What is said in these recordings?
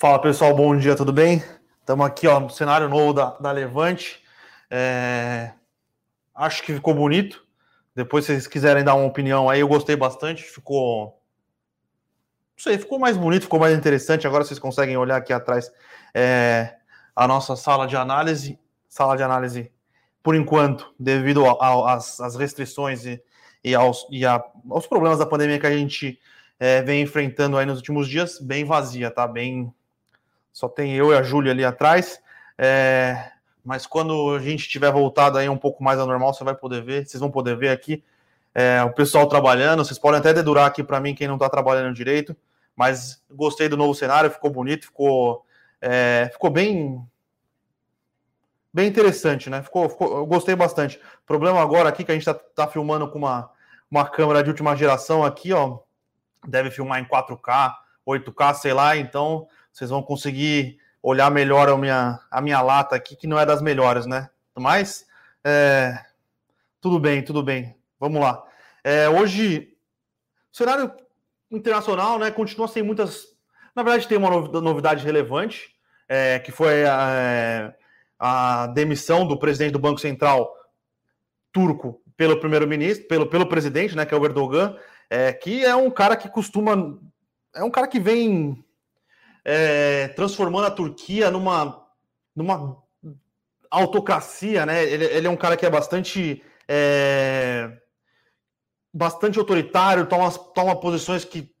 Fala pessoal, bom dia, tudo bem? Estamos aqui ó, no cenário novo da, da Levante. É... Acho que ficou bonito. Depois, se vocês quiserem dar uma opinião aí, eu gostei bastante. Ficou. Não sei, ficou mais bonito, ficou mais interessante. Agora vocês conseguem olhar aqui atrás é... a nossa sala de análise. Sala de análise, por enquanto, devido às restrições e, e, aos, e a, aos problemas da pandemia que a gente é, vem enfrentando aí nos últimos dias, bem vazia, tá? Bem só tem eu e a Júlia ali atrás. É, mas quando a gente tiver voltado aí um pouco mais ao normal, você vai poder ver, vocês vão poder ver aqui é, o pessoal trabalhando. Vocês podem até dedurar aqui para mim quem não está trabalhando direito, mas gostei do novo cenário, ficou bonito, ficou, é, ficou bem bem interessante, né? Ficou, ficou, eu gostei bastante. O problema agora aqui que a gente está tá filmando com uma, uma câmera de última geração aqui, ó, deve filmar em 4K, 8K, sei lá, então vocês vão conseguir olhar melhor a minha, a minha lata aqui, que não é das melhores, né? Mas, é, tudo bem, tudo bem. Vamos lá. É, hoje, o cenário internacional né, continua sem muitas. Na verdade, tem uma novidade relevante, é, que foi a, a, demissão do presidente do Banco Central turco pelo primeiro-ministro, pelo, pelo presidente, né, que é o Erdogan, é, que é um cara que costuma. É um cara que vem é, transformando a Turquia numa, numa autocracia, né? Ele, ele é um cara que é bastante é, bastante autoritário, toma, toma posições que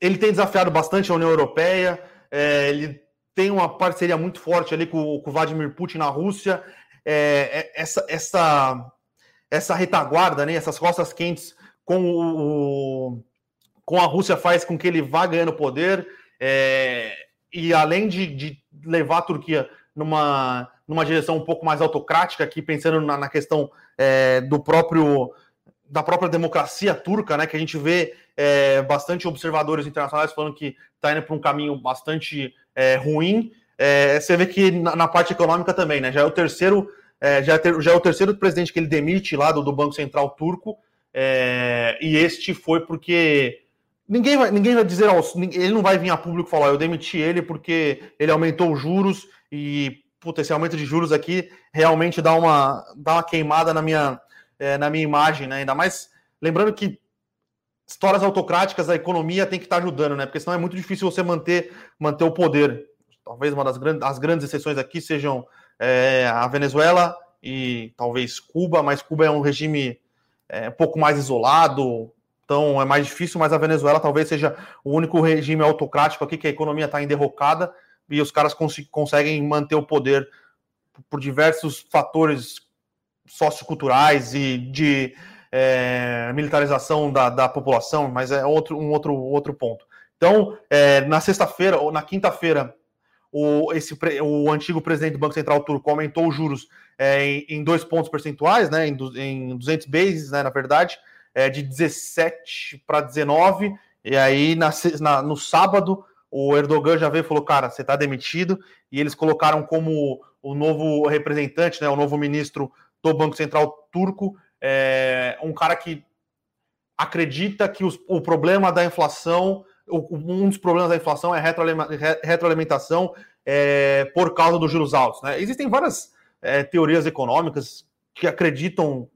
ele tem desafiado bastante a União Europeia, é, ele tem uma parceria muito forte ali com, com o Vladimir Putin na Rússia, é, é essa, essa, essa retaguarda, né, essas costas quentes com, o, com a Rússia faz com que ele vá ganhando poder, é, e além de, de, levar a Turquia numa, numa direção um pouco mais autocrática, aqui pensando na, na questão é, do próprio da própria democracia turca, né, que a gente vê é, bastante observadores internacionais falando que está indo para um caminho bastante é, ruim. É, você vê que na, na, parte econômica também, né, já é o terceiro é, já, ter, já é o terceiro presidente que ele demite lá do, do Banco Central turco, e este foi porque Ninguém vai, ninguém vai dizer, ele não vai vir a público falar, eu demiti ele porque ele aumentou os juros e puta, esse aumento de juros aqui realmente dá uma, dá uma queimada na minha, é, na minha imagem, né? Ainda mais lembrando que histórias autocráticas, a economia tem que estar ajudando, né? Porque senão é muito difícil você manter, manter o poder. Talvez uma das grandes, as grandes exceções aqui sejam é, a Venezuela e talvez Cuba, mas Cuba é um regime é, um pouco mais isolado, então é mais difícil, mas a Venezuela talvez seja o único regime autocrático aqui que a economia está em derrocada e os caras cons conseguem manter o poder por diversos fatores socioculturais e de é, militarização da, da, população, mas é outro, um outro, outro ponto. Então, é, na sexta-feira ou na quinta-feira, o, esse, o antigo presidente do Banco Central turco aumentou os juros é, em, em, dois pontos percentuais, né, em, em 200 bases, né, na verdade, é, de 17 para 19, e aí na, na, no sábado o Erdogan já veio e falou: cara, você está demitido, e eles colocaram como o novo representante, né, o novo ministro do Banco Central turco, é, um cara que acredita que os, o problema da inflação, um dos problemas da inflação é retroalimentação é, por causa dos juros altos. Né? Existem várias é, teorias econômicas que acreditam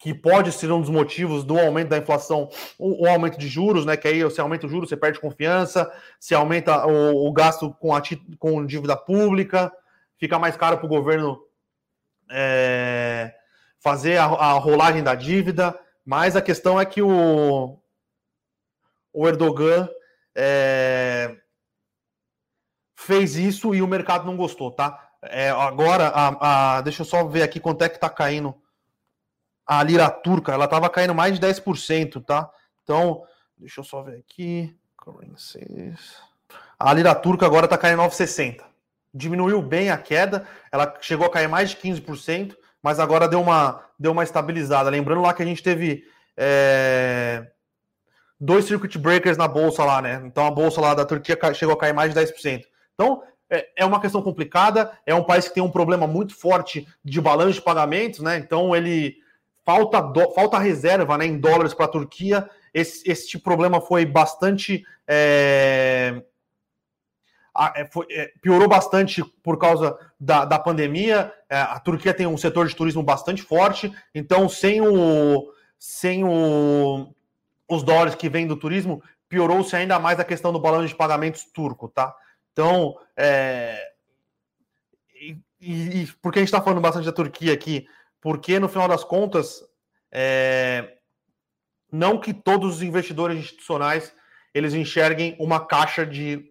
que pode ser um dos motivos do aumento da inflação, o, o aumento de juros, né? Que aí se aumenta o juros, você perde confiança, se aumenta o, o gasto com, a, com dívida pública, fica mais caro para o governo é, fazer a, a, rolagem da dívida. Mas a questão é que o, o Erdogan é, fez isso e o mercado não gostou, tá? É, agora, a, a, deixa eu só ver aqui quanto é que está caindo a lira turca, ela estava caindo mais de 10%, tá? Então, deixa eu só ver aqui. A lira turca agora está caindo 9,60. Diminuiu bem a queda, ela chegou a cair mais de 15%, mas agora deu uma, deu uma estabilizada. Lembrando lá que a gente teve é, dois circuit breakers na bolsa lá, né? Então a bolsa lá da Turquia chegou a cair mais de 10%. Então, é, é uma questão complicada, é um país que tem um problema muito forte de balanço de pagamentos, né? Então ele falta, do, falta reserva né, em dólares para a Turquia. Esse, esse problema foi bastante é, é, foi, é, piorou bastante por causa da, da pandemia. É, a Turquia tem um setor de turismo bastante forte, então sem o sem o, os dólares que vêm do turismo, piorou-se ainda mais a questão do balanço de pagamentos turco, tá? Então, é, e, e, por que a gente está falando bastante da Turquia aqui? Porque, no final das contas, é, não que todos os investidores institucionais eles enxerguem uma caixa de,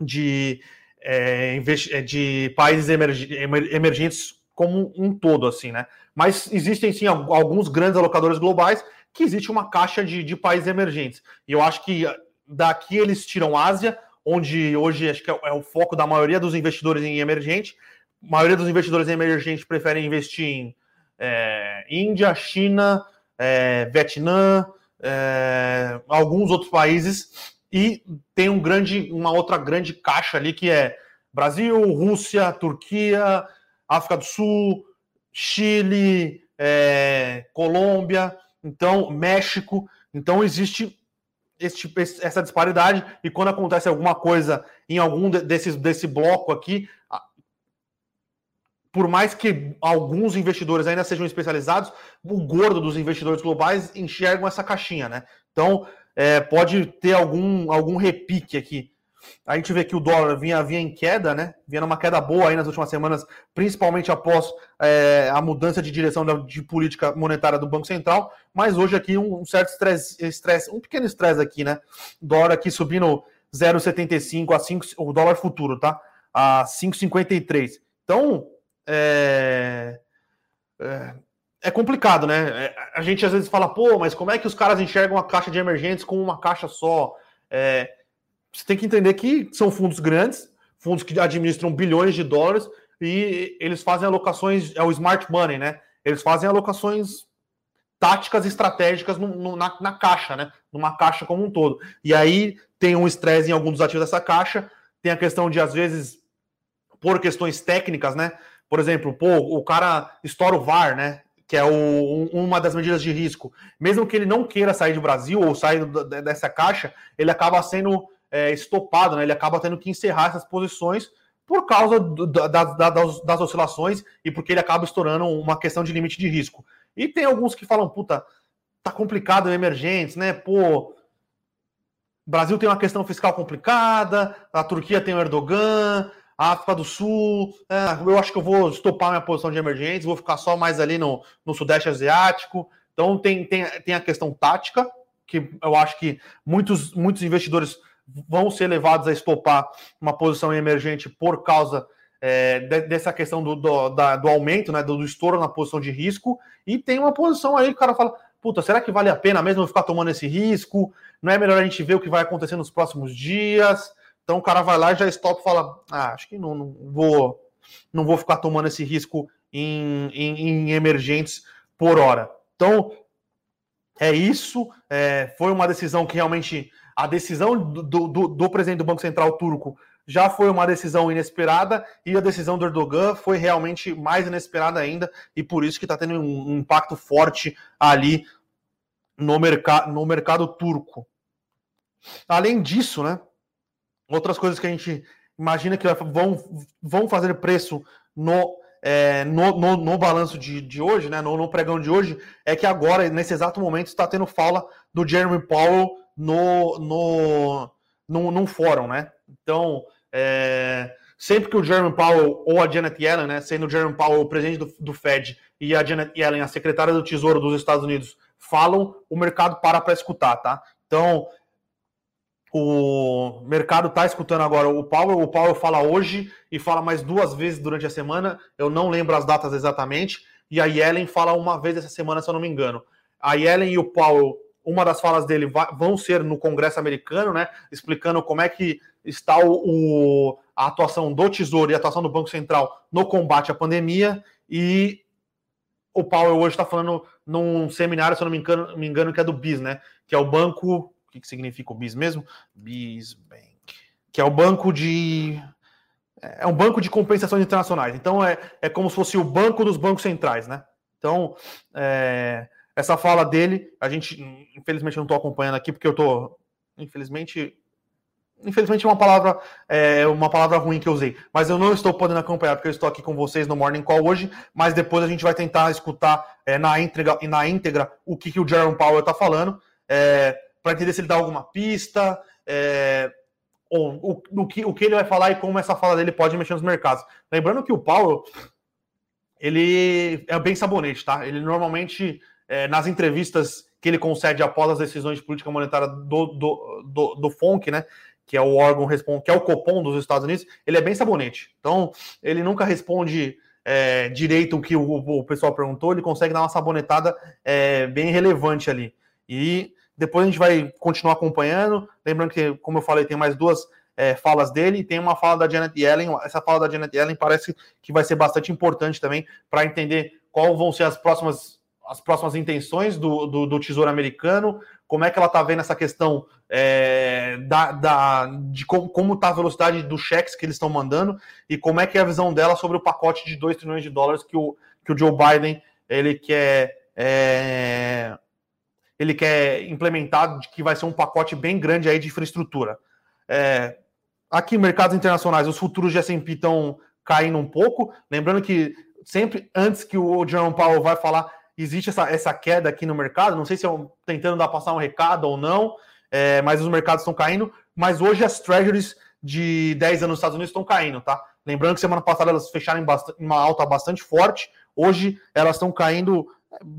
de, é, é de países emergentes como um todo, assim, né? Mas existem sim alguns grandes alocadores globais que existe uma caixa de, de países emergentes. E eu acho que daqui eles tiram Ásia, onde hoje acho que é, é o foco da maioria dos investidores em emergente. A maioria dos investidores em emergente preferem investir em é, Índia, China, é, Vietnã, é, alguns outros países e tem um grande, uma outra grande caixa ali que é Brasil, Rússia, Turquia, África do Sul, Chile, é, Colômbia, então México. Então existe esse, essa disparidade, e quando acontece alguma coisa em algum desses, desse bloco aqui, por mais que alguns investidores ainda sejam especializados, o gordo dos investidores globais enxergam essa caixinha, né? Então, é, pode ter algum, algum repique aqui. A gente vê que o dólar vinha, vinha em queda, né? Vinha numa queda boa aí nas últimas semanas, principalmente após é, a mudança de direção da, de política monetária do Banco Central. Mas hoje aqui um, um certo estresse, um pequeno estresse aqui, né? Dólar aqui subindo 0,75 a 5, o dólar futuro, tá? A 5,53. Então, é, é, é complicado, né? É, a gente às vezes fala, pô, mas como é que os caras enxergam a caixa de emergentes com uma caixa só? É, você tem que entender que são fundos grandes, fundos que administram bilhões de dólares e eles fazem alocações, é o smart money, né? Eles fazem alocações táticas estratégicas no, no, na, na, caixa, né? Numa caixa como um todo. E aí tem um estresse em alguns dos ativos dessa caixa, tem a questão de, às vezes, por questões técnicas, né? Por exemplo, pô, o cara estoura o VAR, né? Que é o, uma das medidas de risco. Mesmo que ele não queira sair do Brasil ou sair dessa caixa, ele acaba sendo é, estopado, né? Ele acaba tendo que encerrar essas posições por causa do, da, da, das, das, oscilações e porque ele acaba estourando uma questão de limite de risco. E tem alguns que falam, puta, tá complicado emergentes, né? Pô, Brasil tem uma questão fiscal complicada, a Turquia tem o Erdogan, África do Sul, é, eu acho que eu vou estopar minha posição de emergentes, vou ficar só mais ali no, no Sudeste Asiático. Então tem, tem, tem a questão tática, que eu acho que muitos, muitos investidores vão ser levados a estopar uma posição emergente por causa é, dessa questão do, do, da, do aumento, né, do, do, estouro na posição de risco, e tem uma posição aí que o cara fala, puta, será que vale a pena mesmo ficar tomando esse risco? Não é melhor a gente ver o que vai acontecer nos próximos dias? Então o cara vai lá já stop e fala: ah, acho que não, não, vou não vou ficar tomando esse risco em, em, em emergentes por hora. Então é isso. É, foi uma decisão que realmente a decisão do, do, do, presidente do Banco Central turco já foi uma decisão inesperada e a decisão do Erdogan foi realmente mais inesperada ainda e por isso que está tendo um, impacto forte ali no, mercado no mercado turco. Além disso, né? Outras coisas que a gente imagina que vão, vão fazer preço no, é, no, no, no, balanço de, de hoje, né, no, no, pregão de hoje, é que agora, nesse exato momento, está tendo fala do Jeremy Powell no, no, no, num fórum, né? Então, é, sempre que o Jeremy Powell ou a Janet Yellen, né, sendo o Jeremy Powell o presidente do, do Fed e a Janet Yellen a secretária do Tesouro dos Estados Unidos falam, o mercado para para escutar, tá? Então, o mercado está escutando agora o Powell. O Powell fala hoje e fala mais duas vezes durante a semana. Eu não lembro as datas exatamente. E a Yellen fala uma vez essa semana, se eu não me engano. A Yellen e o Powell, uma das falas dele vão ser no Congresso americano, né? Explicando como é que está o, o, a atuação do Tesouro e a atuação do Banco Central no combate à pandemia. E o Powell hoje está falando num seminário, se eu não me engano, me engano, que é do BIS, né? Que é o Banco que, que significa o BIS mesmo? BIS Bank, que é o banco de. É um banco de compensações internacionais. Então é, é como se fosse o banco dos bancos centrais, né? Então, é, essa fala dele, a gente, infelizmente, não estou acompanhando aqui, porque eu estou, infelizmente, infelizmente uma palavra é uma palavra ruim que eu usei, mas eu não estou podendo acompanhar porque eu estou aqui com vocês no Morning Call hoje, mas depois a gente vai tentar escutar é, na íntegra na íntegra o que, que o Jerome Powell está falando, é, para entender se ele dá alguma pista, é, ou o, que, o que ele vai falar e como essa fala dele pode mexer nos mercados. Lembrando que o Powell ele é bem sabonete, tá? Ele normalmente é, nas entrevistas que ele concede após as decisões de política monetária do, do, do, do FONC, né? Que é o órgão que é o Copom dos Estados Unidos, ele é bem sabonete. Então, ele nunca responde é, direito o que o, o, pessoal perguntou, ele consegue dar uma sabonetada é, bem relevante ali. E depois a gente vai continuar acompanhando. Lembrando que, como eu falei, tem mais duas é, falas dele, e tem uma fala da Janet Yellen. Essa fala da Janet Yellen parece que vai ser bastante importante também para entender qual vão ser as próximas as próximas intenções do, do, do, Tesouro Americano, como é que ela está vendo essa questão é, da, da, de como está a velocidade dos cheques que eles estão mandando e como é que é a visão dela sobre o pacote de 2 trilhões de dólares que o, que o Joe Biden ele quer, é, ele quer implementar, que vai ser um pacote bem grande aí de infraestrutura. É, aqui, mercados internacionais, os futuros de S&P estão caindo um pouco, lembrando que sempre antes que o Jerome Powell vai falar existe essa, essa queda aqui no mercado. Não sei se eu tentando dar passar um recado ou não, é, mas os mercados estão caindo. Mas hoje as treasuries de 10 anos nos Estados Unidos estão caindo, tá? Lembrando que semana passada elas fecharam em uma alta bastante forte. Hoje elas estão caindo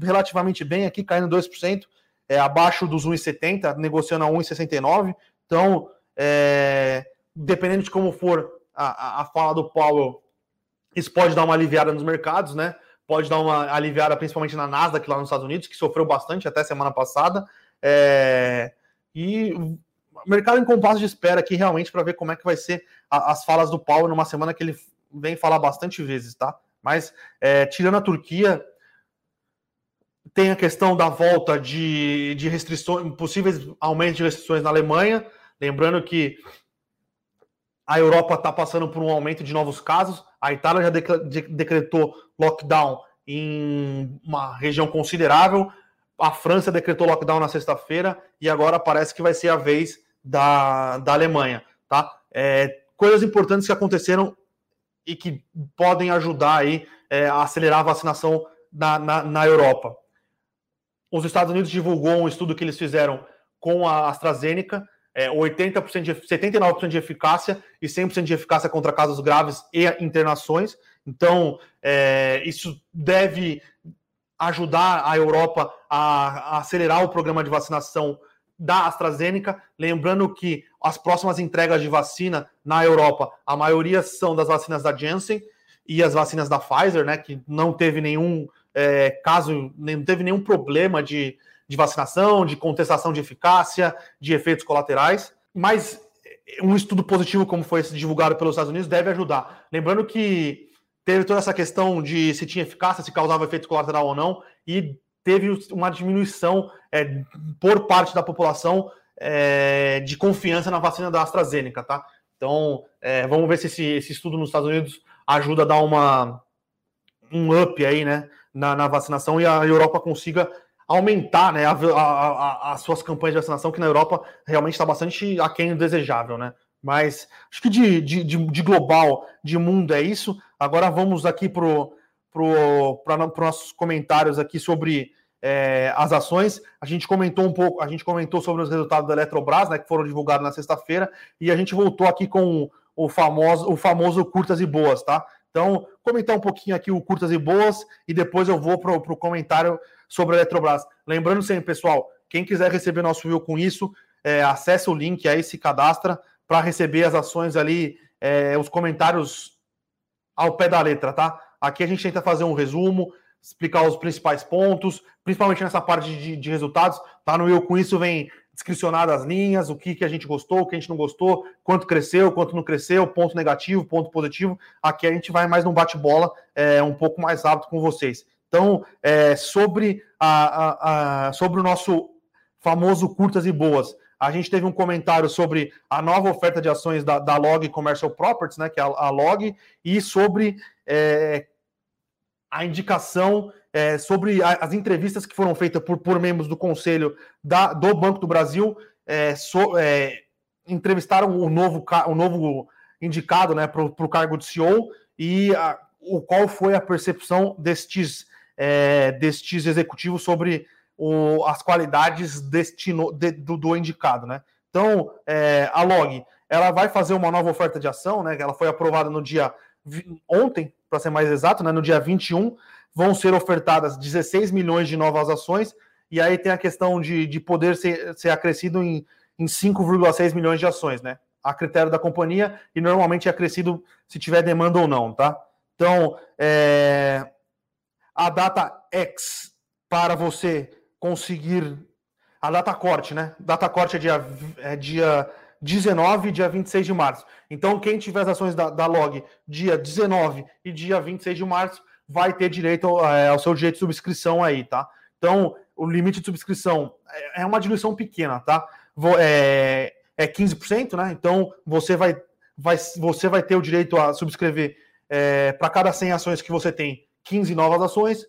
relativamente bem aqui, caindo 2%, é, abaixo dos 1,70, negociando a 1,69. Então, é, dependendo de como for a, a, fala do Powell, isso pode dar uma aliviada nos mercados, né? pode dar uma aliviada, principalmente na Nasdaq lá nos Estados Unidos, que sofreu bastante até semana passada. É... E mercado em compasso de espera aqui realmente para ver como é que vai ser a, as falas do Paulo numa semana que ele vem falar bastante vezes, tá? Mas é, tirando a Turquia, tem a questão da volta de, de restrições, possíveis aumentos de restrições na Alemanha. Lembrando que a Europa está passando por um aumento de novos casos. A Itália já decretou lockdown em uma região considerável. A França decretou lockdown na sexta-feira e agora parece que vai ser a vez da, da Alemanha. Tá? É, coisas importantes que aconteceram e que podem ajudar aí, é, a acelerar a vacinação na, na, na Europa. Os Estados Unidos divulgou um estudo que eles fizeram com a AstraZeneca é, 80% de, 79% de eficácia e 100% de eficácia contra casos graves e internações. Então, é, isso deve ajudar a Europa a, a, acelerar o programa de vacinação da AstraZeneca. Lembrando que as próximas entregas de vacina na Europa, a maioria são das vacinas da Janssen e as vacinas da Pfizer, né, que não teve nenhum é, caso, não teve nenhum problema de de vacinação, de contestação de eficácia, de efeitos colaterais, mas um estudo positivo como foi esse divulgado pelos Estados Unidos deve ajudar. Lembrando que teve toda essa questão de se tinha eficácia, se causava efeito colateral ou não, e teve uma diminuição é, por parte da população é, de confiança na vacina da AstraZeneca, tá? Então, é, vamos ver se esse, esse, estudo nos Estados Unidos ajuda a dar uma, um up aí, né, na, na vacinação e a Europa consiga aumentar né, a, a, a, as suas campanhas de vacinação, que na Europa realmente está bastante aquém do desejável, né? Mas acho que de, de, de, global, de mundo é isso. Agora vamos aqui para pro, pro nossos comentários aqui sobre é, as ações. A gente comentou um pouco, a gente comentou sobre os resultados da Eletrobras, né, que foram divulgados na sexta-feira, e a gente voltou aqui com o famoso, o famoso curtas e boas, tá? Então, comentar um pouquinho aqui o curtas e boas e depois eu vou para o comentário sobre a Eletrobras. Lembrando sempre, pessoal, quem quiser receber nosso view com isso, é, acesse o link aí, se cadastra para receber as ações ali, é, os comentários ao pé da letra, tá? Aqui a gente tenta fazer um resumo, explicar os principais pontos, principalmente nessa parte de, de resultados. Tá no Eu Com Isso vem descricionado as linhas, o que, que a gente gostou, o que a gente não gostou, quanto cresceu, quanto não cresceu, ponto negativo, ponto positivo. Aqui a gente vai mais num bate-bola, é, um pouco mais rápido com vocês. Então, é, sobre, a, a, a, sobre o nosso famoso curtas e boas, a gente teve um comentário sobre a nova oferta de ações da, da Log Commercial Properties, né, que é a, a Log, e sobre é, a indicação é, sobre as entrevistas que foram feitas por, por membros do conselho da, do Banco do Brasil é, so, é, entrevistaram o novo, o novo indicado né, para o cargo de CEO e a, o qual foi a percepção destes, é, destes executivos sobre o, as qualidades deste, de, do, do, indicado. Né? Então, é, a Log ela vai fazer uma nova oferta de ação, né? Ela foi aprovada no dia ontem, para ser mais exato, né? No dia 21, vão ser ofertadas 16 milhões de novas ações, e aí tem a questão de, de poder ser, ser acrescido em, em 5,6 milhões de ações, né? A critério da companhia, e normalmente é acrescido se tiver demanda ou não, tá? Então, é, a data X para você conseguir. A data corte, né? Data corte é dia, é dia 19 e dia 26 de março. Então, quem tiver as ações da, da Log dia 19 e dia 26 de março vai ter direito é, ao seu direito de subscrição aí, tá? Então, o limite de subscrição é, é uma diluição pequena, tá? É, é 15%, né? Então, você vai, vai, você vai ter o direito a subscrever é, para cada 100 ações que você tem, 15 novas ações.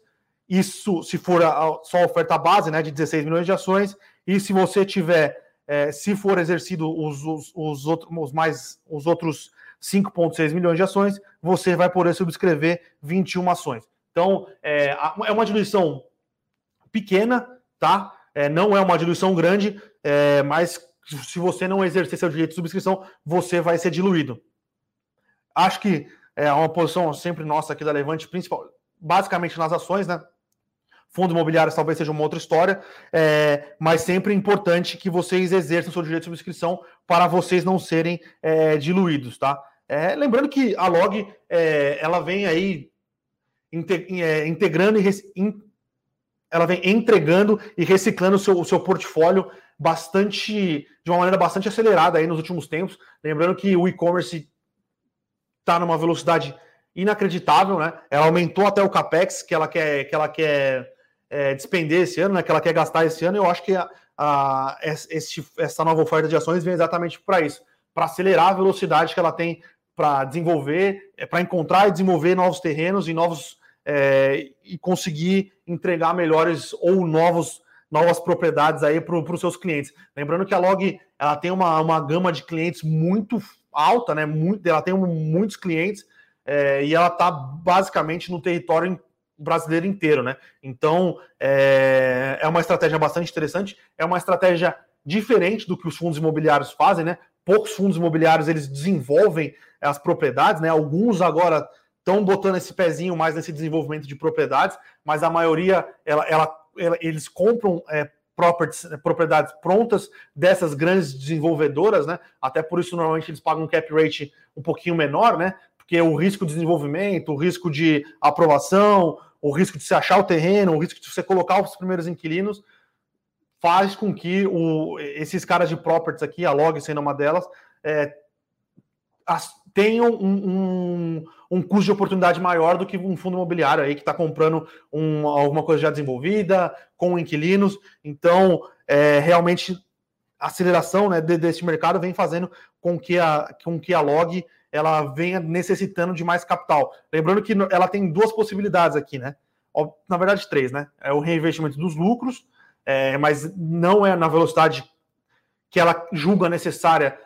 Isso se for a, só a oferta base, né, de 16 milhões de ações. E se você tiver é, se for exercido os, os, os, outros, os, outros 5,6 milhões de ações, você vai poder subscrever 21 ações. Então, é, é uma diluição pequena, tá? É, não é uma diluição grande, é, mas se você não exercer seu direito de subscrição, você vai ser diluído. Acho que é uma posição sempre nossa aqui da Levante, principal, basicamente nas ações, né? Fundo imobiliário talvez seja uma outra história, é, mas sempre é importante que vocês exerçam seu direito de subscrição para vocês não serem é, diluídos, tá? É, lembrando que a Log é, ela vem aí é, integrando e ela vem entregando e reciclando o seu, o seu portfólio bastante de uma maneira bastante acelerada aí nos últimos tempos. Lembrando que o e-commerce está numa velocidade inacreditável, né? Ela aumentou até o capex que ela quer que ela quer é, despender esse ano, né, que ela quer gastar esse ano, eu acho que a, a, esse, essa nova oferta de ações vem exatamente para isso, para acelerar a velocidade que ela tem para desenvolver, é, para encontrar e desenvolver novos terrenos e novos é, e conseguir entregar melhores ou novos novas propriedades aí para os seus clientes. Lembrando que a Log ela tem uma, uma gama de clientes muito alta, né? Muito, ela tem muitos clientes é, e ela está basicamente no território brasileiro inteiro, né? Então é, é uma estratégia bastante interessante, é uma estratégia diferente do que os fundos imobiliários fazem, né? Poucos fundos imobiliários eles desenvolvem as propriedades, né? Alguns agora estão botando esse pezinho mais nesse desenvolvimento de propriedades, mas a maioria ela, ela, ela eles compram é, propriedades prontas dessas grandes desenvolvedoras, né? Até por isso normalmente eles pagam um cap rate um pouquinho menor, né? Porque o risco de desenvolvimento, o risco de aprovação, o risco de se achar o terreno, o risco de você colocar os primeiros inquilinos, faz com que o, esses caras de properties aqui, a Log sendo uma delas, é, as, tenham um, um, um, custo de oportunidade maior do que um fundo imobiliário aí que está comprando um, alguma coisa já desenvolvida, com inquilinos. Então, é, realmente, a aceleração né, desse mercado vem fazendo com que a, com que a Log ela venha necessitando de mais capital. Lembrando que ela tem duas possibilidades aqui, né? Na verdade, três, né? É o reinvestimento dos lucros, é, mas não é na velocidade que ela julga necessária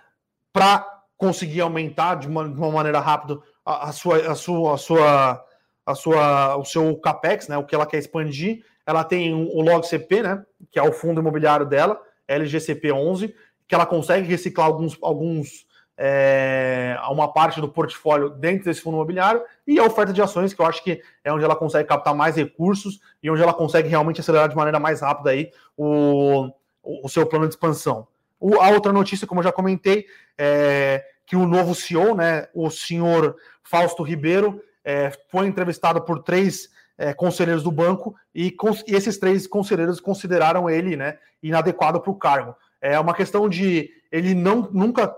para conseguir aumentar de uma, de uma maneira rápida a, a, sua, a, sua, a, sua, a sua, o seu capex, né? O que ela quer expandir. Ela tem o LogCP, né? Que é o fundo imobiliário dela, LGCP 11, que ela consegue reciclar alguns, alguns é, uma parte do portfólio dentro desse fundo imobiliário e a oferta de ações, que eu acho que é onde ela consegue captar mais recursos e onde ela consegue realmente acelerar de maneira mais rápida aí o, o seu plano de expansão. O, a outra notícia, como eu já comentei, é que o novo CEO, né, o senhor Fausto Ribeiro, é, foi entrevistado por três é, conselheiros do banco e, e, esses três conselheiros consideraram ele né, inadequado para o cargo. É uma questão de ele não nunca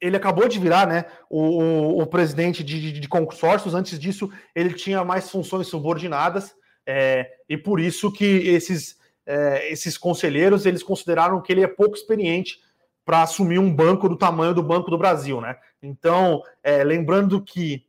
ele acabou de virar né, o, o, o presidente de, de, de, consórcios. Antes disso, ele tinha mais funções subordinadas, é, e por isso que esses, é, esses conselheiros eles consideraram que ele é pouco experiente para assumir um banco do tamanho do Banco do Brasil. Né? Então, é, lembrando que,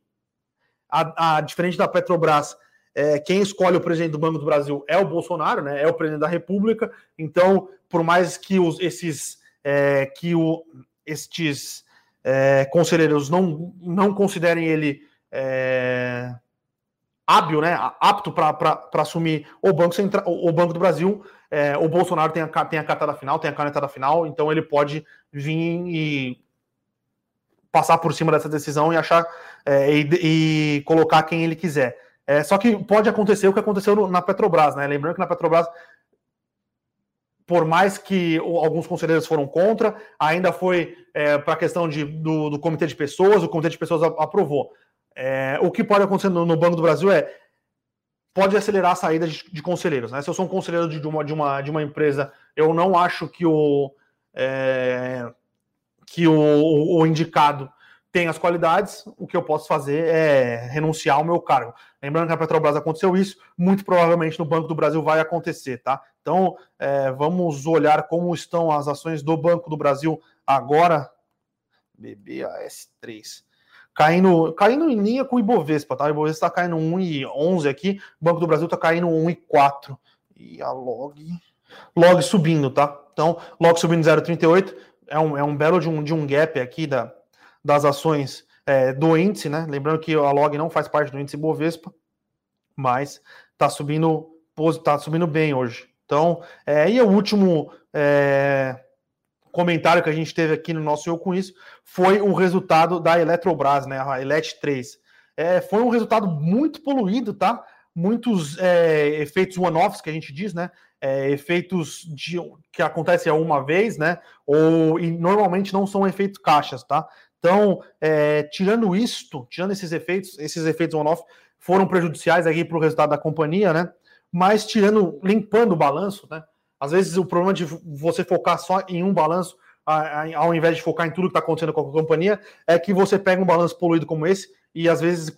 a, a, diferente da Petrobras, é, quem escolhe o presidente do Banco do Brasil é o Bolsonaro, né? é o presidente da República. Então, por mais que os, esses é, que o, estes é, conselheiros não, não considerem ele é, hábil, né, apto para assumir o Banco, Central, o Banco do Brasil, é, o Bolsonaro tem a, tem a cartada final, tem a canetada final, então ele pode vir e passar por cima dessa decisão e achar é, e, e, colocar quem ele quiser. É, só que pode acontecer o que aconteceu na Petrobras, né? Lembrando que na Petrobras, por mais que alguns conselheiros foram contra, ainda foi é, para a questão de, do, do, comitê de pessoas, o comitê de pessoas aprovou. É, o que pode acontecer no, no, Banco do Brasil é pode acelerar a saída de, de conselheiros. Né? Se eu sou um conselheiro de, de, uma, de, uma, de uma empresa, eu não acho que o, é, que o, o indicado tem as qualidades, o que eu posso fazer é renunciar ao meu cargo. Lembrando que na Petrobras aconteceu isso, muito provavelmente no Banco do Brasil vai acontecer, tá? Então, é, vamos olhar como estão as ações do Banco do Brasil agora. BBAS3. Caindo, caindo em linha com o Ibovespa, tá? O Ibovespa está caindo 1,11 aqui, o Banco do Brasil está caindo 1,4. E a Log. Log subindo, tá? Então, Log subindo 0,38. É um, é um belo de um, de um gap aqui da, das ações é, do índice, né? Lembrando que a log não faz parte do índice Bovespa, mas está subindo, tá subindo bem hoje. Então, é, e o último é, comentário que a gente teve aqui no nosso Eu Com Isso foi o resultado da Eletrobras, né? A Elet 3. É, foi um resultado muito poluído, tá? Muitos é, efeitos one-offs que a gente diz, né? É, efeitos de, que acontecem uma vez, né? Ou e normalmente não são efeitos caixas, tá? Então, é, tirando isto, tirando esses efeitos, esses efeitos on-off foram prejudiciais aqui para o resultado da companhia, né? Mas tirando, limpando o balanço, né? Às vezes o problema de você focar só em um balanço, ao invés de focar em tudo que está acontecendo com a companhia, é que você pega um balanço poluído como esse e às vezes,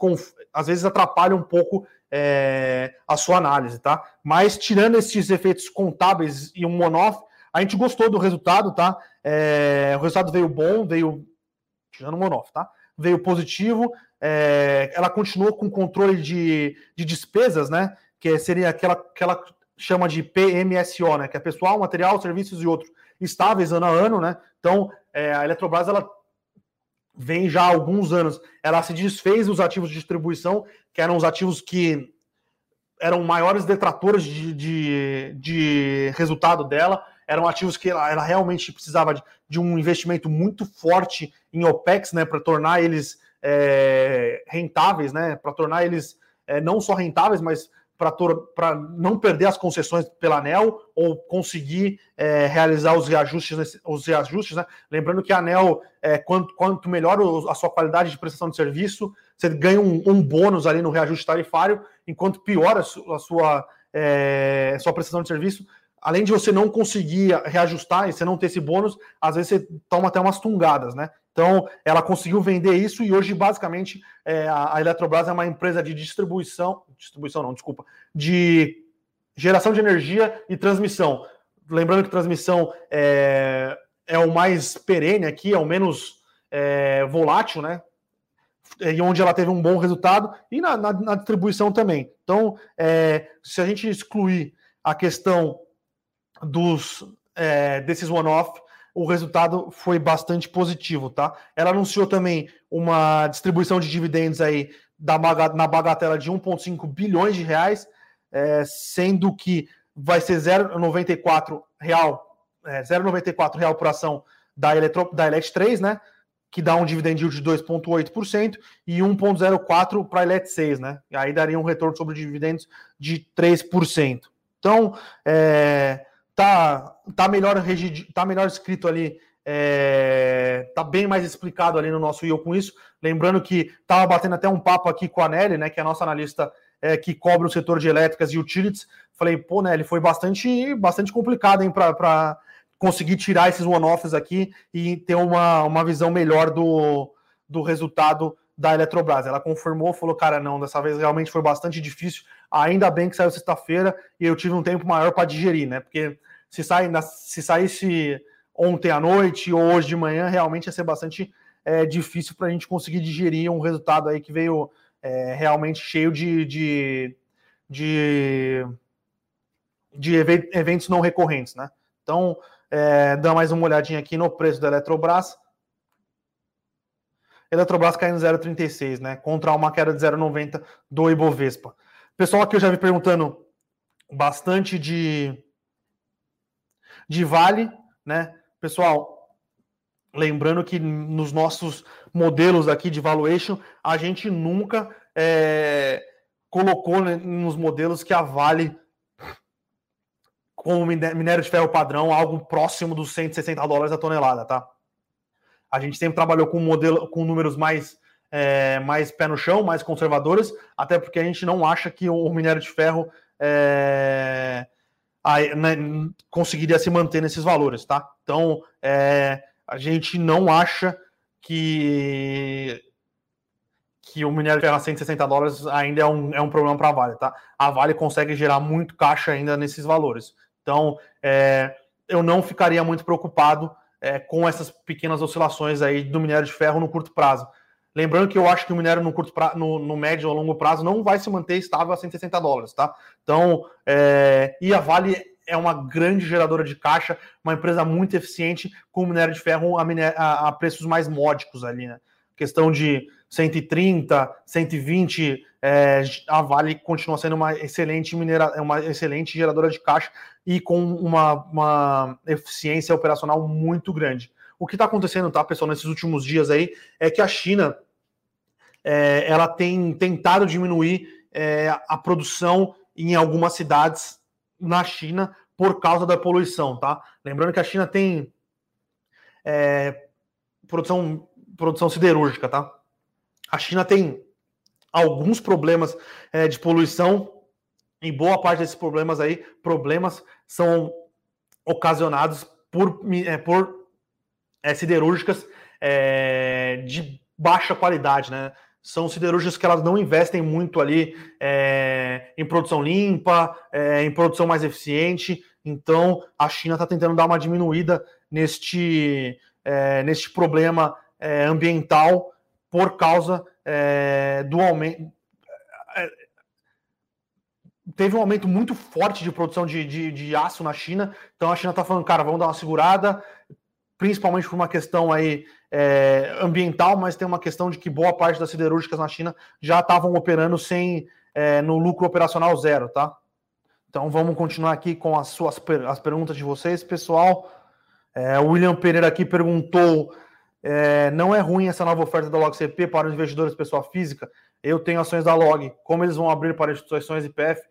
às vezes atrapalha um pouco é, a sua análise, tá? Mas tirando esses efeitos contábeis e um one-off, a gente gostou do resultado, tá? É, o resultado veio bom, veio tirando o tá? Veio positivo, é, ela continuou com controle de, de despesas, né? Que seria aquela que ela chama de PMSO, né? Que é pessoal, material, serviços e outros estáveis ano a ano, né? Então, é, a Eletrobras, ela vem já há alguns anos, ela se desfez dos ativos de distribuição, que eram os ativos que eram maiores detratores de, de, de resultado dela, eram ativos que ela, ela realmente precisava de, de, um investimento muito forte em OPEX, né, para tornar eles é, rentáveis, né, para tornar eles é, não só rentáveis, mas para não perder as concessões pela ANEL ou conseguir é, realizar os reajustes, os reajustes né? Lembrando que a ANEL, é, quanto, quanto melhor a sua qualidade de prestação de serviço, você ganha um, um bônus ali no reajuste tarifário, enquanto piora a sua, é, sua prestação de serviço, além de você não conseguir reajustar e você não ter esse bônus, às vezes você toma até umas tungadas, né? Então, ela conseguiu vender isso e hoje, basicamente, é, a Eletrobras é uma empresa de distribuição, distribuição não, desculpa, de geração de energia e transmissão. Lembrando que transmissão é, é o mais perene aqui, é o menos é, volátil, né? E onde ela teve um bom resultado, e na, na, na distribuição também. Então, é, se a gente excluir a questão dos é, desses one-off, o resultado foi bastante positivo, tá? Ela anunciou também uma distribuição de dividendos aí da, na bagatela de 1,5 bilhões de reais, é, sendo que vai ser 0,94 real, é, 0,94 real por ação da, Eletro, da Elet 3, né? Que dá um dividend yield de 2,8% e 1,04 para a Elet 6, né? E aí daria um retorno sobre dividendos de 3%. Então, é, tá, tá, melhor, tá melhor escrito ali, é, tá bem mais explicado ali no nosso IO com isso. Lembrando que tava batendo até um papo aqui com a Nelly, né, que é a nossa analista é, que cobre o setor de elétricas e utilities. Falei, pô, Nelly, foi bastante, bastante complicado, hein, para conseguir tirar esses one-offs aqui e ter uma, uma visão melhor do, do resultado da Eletrobras. Ela confirmou, falou, cara, não, dessa vez realmente foi bastante difícil. Ainda bem que saiu sexta-feira e eu tive um tempo maior para digerir, né? Porque se, sai, se saísse ontem à noite ou hoje de manhã, realmente ia ser bastante é, difícil para a gente conseguir digerir um resultado aí que veio é, realmente cheio de, de, de, de eventos não recorrentes, né? Então, é, dar mais uma olhadinha aqui no preço da Eletrobras. Eletrobras caindo 0,36, né? Contra uma queda de 0,90 do Ibovespa. Pessoal aqui eu já vi perguntando bastante de, de Vale, né? Pessoal, lembrando que nos nossos modelos aqui de valuation, a gente nunca é, colocou né, nos modelos que a Vale com minério de ferro padrão algo próximo dos 160 dólares a tonelada, tá? A gente sempre trabalhou com modelo com números mais é, mais pé no chão, mais conservadores, até porque a gente não acha que o minério de ferro é, a, né, conseguiria se manter nesses valores, tá? Então é, a gente não acha que que o minério de ferro a 160 dólares ainda é um, é um problema para a Vale, tá? A Vale consegue gerar muito caixa ainda nesses valores. Então, é, eu não ficaria muito preocupado é, com essas pequenas oscilações aí do minério de ferro no curto prazo. Lembrando que eu acho que o minério no curto prazo, no, no médio ou longo prazo não vai se manter estável a 160 dólares, tá? Então, é, e a Vale é uma grande geradora de caixa, uma empresa muito eficiente com minério de ferro a, a, a preços mais módicos ali, né? Questão de 130, 120, é, a Vale continua sendo uma excelente minera, uma excelente geradora de caixa e com uma, uma eficiência operacional muito grande. O que está acontecendo, tá, pessoal, nesses últimos dias aí, é que a China é, ela tem tentado diminuir é, a produção em algumas cidades na China por causa da poluição, tá? Lembrando que a China tem é, produção, produção siderúrgica, tá? A China tem alguns problemas é, de poluição e boa parte desses problemas aí, problemas são ocasionados por, é, por é, siderúrgicas é, de baixa qualidade, né? São siderúrgicas que elas não investem muito ali é, em produção limpa, é, em produção mais eficiente. Então, a China está tentando dar uma diminuída neste, neste problema ambiental por causa é, do aumento. É, teve um aumento muito forte de produção de, de, de aço na China, então a China está falando, cara, vamos dar uma segurada, principalmente por uma questão aí é, ambiental, mas tem uma questão de que boa parte das siderúrgicas na China já estavam operando sem é, no lucro operacional zero, tá? Então vamos continuar aqui com as suas as perguntas de vocês, pessoal. É, William Pereira aqui perguntou é, não é ruim essa nova oferta da LogCP para os investidores pessoa física. Eu tenho ações da Log. Como eles vão abrir para instituições IPF,